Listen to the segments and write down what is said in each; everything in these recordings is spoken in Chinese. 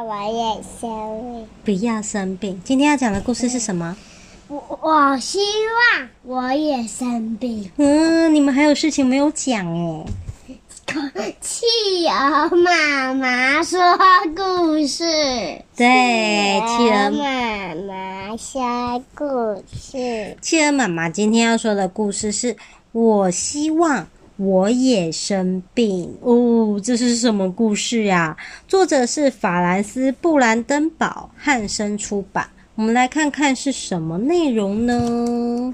我也生病。不要生病。今天要讲的故事是什么？我我希望我也生病。嗯，你们还有事情没有讲哎？企鹅妈妈说故事。对，企鹅妈妈说故事。企鹅妈妈今天要说的故事是我希望。我也生病哦，这是什么故事呀？作者是法兰斯·布兰登堡，汉声出版。我们来看看是什么内容呢？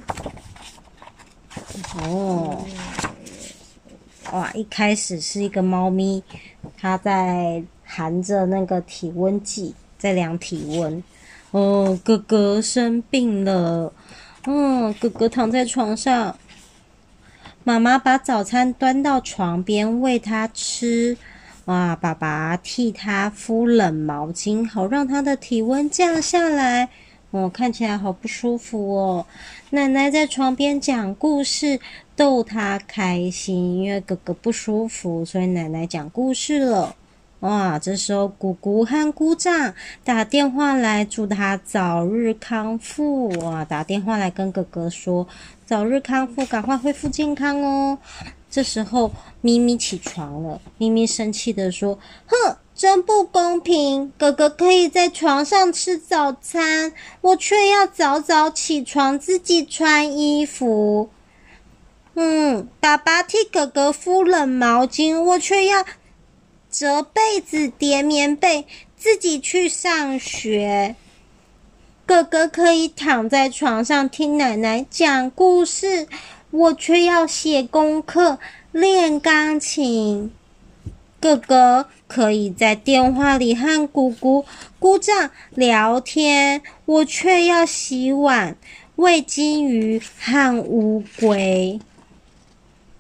哦，哇！一开始是一个猫咪，它在含着那个体温计，在量体温。哦，哥哥生病了。嗯，哥哥躺在床上。妈妈把早餐端到床边喂他吃，哇！爸爸替他敷冷毛巾，好让他的体温降下来。哦，看起来好不舒服哦。奶奶在床边讲故事，逗他开心。因为哥哥不舒服，所以奶奶讲故事了。哇！这时候姑姑和姑丈打电话来，祝他早日康复。哇！打电话来跟哥哥说早日康复，赶快恢复健康哦。这时候咪咪起床了，咪咪生气地说：“哼，真不公平！哥哥可以在床上吃早餐，我却要早早起床自己穿衣服。嗯，爸爸替哥哥敷冷毛巾，我却要。”折被子、叠棉被，自己去上学。哥哥可以躺在床上听奶奶讲故事，我却要写功课、练钢琴。哥哥可以在电话里和姑姑、姑丈聊天，我却要洗碗、喂金鱼和乌龟。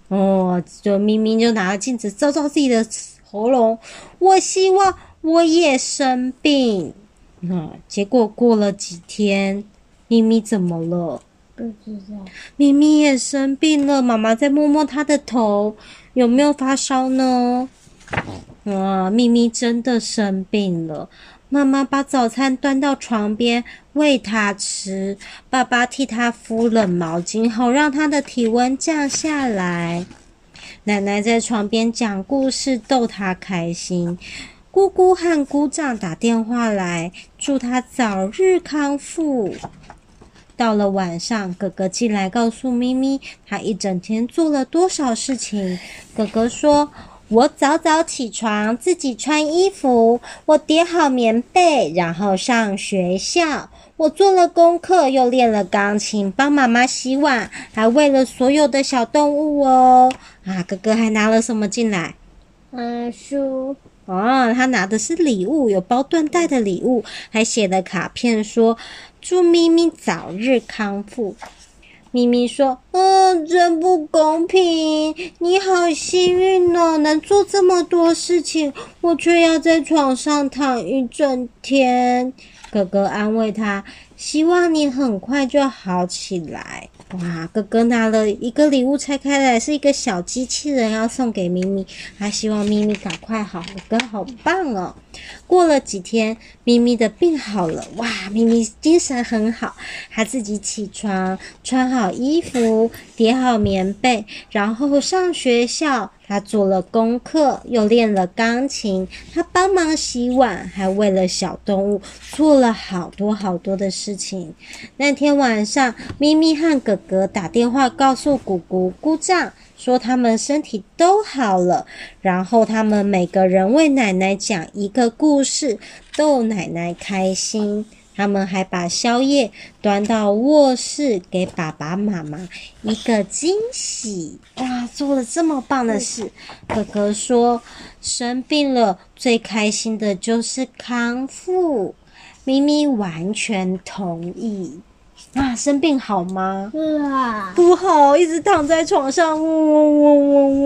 哦，就明明就拿着镜子照照自己的。喉咙，我希望我也生病。嗯，结果过了几天，咪咪怎么了？不知道。咪咪也生病了。妈妈在摸摸她的头，有没有发烧呢？啊，咪咪真的生病了。妈妈把早餐端到床边喂她吃，爸爸替她敷冷毛巾，好让她的体温降下来。奶奶在床边讲故事，逗他开心。姑姑和姑丈打电话来，祝他早日康复。到了晚上，哥哥进来告诉咪咪，他一整天做了多少事情。哥哥说：“我早早起床，自己穿衣服，我叠好棉被，然后上学校。”我做了功课，又练了钢琴，帮妈妈洗碗，还喂了所有的小动物哦。啊，哥哥还拿了什么进来？嗯，书。哦，他拿的是礼物，有包缎带的礼物，还写了卡片说祝咪咪早日康复。咪咪说：“嗯，真不公平！你好幸运哦，能做这么多事情，我却要在床上躺一整天。”哥哥安慰他，希望你很快就好起来。哇，哥哥拿了一个礼物，拆开来是一个小机器人，要送给咪咪，还希望咪咪赶快好。哥哥好棒哦！过了几天，咪咪的病好了，哇，咪咪精神很好，她自己起床，穿好衣服，叠好棉被，然后上学校。她做了功课，又练了钢琴，她帮忙洗碗，还喂了小动物，做了好多好多的事情。那天晚上，咪咪和哥哥打电话告诉姑姑、姑丈，说他们身体都好了，然后他们每个人为奶奶讲一个故事，逗奶奶开心。他们还把宵夜端到卧室，给爸爸妈妈一个惊喜。哇，做了这么棒的事！哥哥说，生病了最开心的就是康复。咪咪完全同意。啊，生病好吗？是啊，不好，一直躺在床上，嗡嗡嗡嗡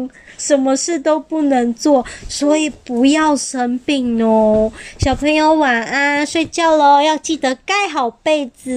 嗡。什么事都不能做，所以不要生病哦。小朋友晚安，睡觉喽，要记得盖好被子。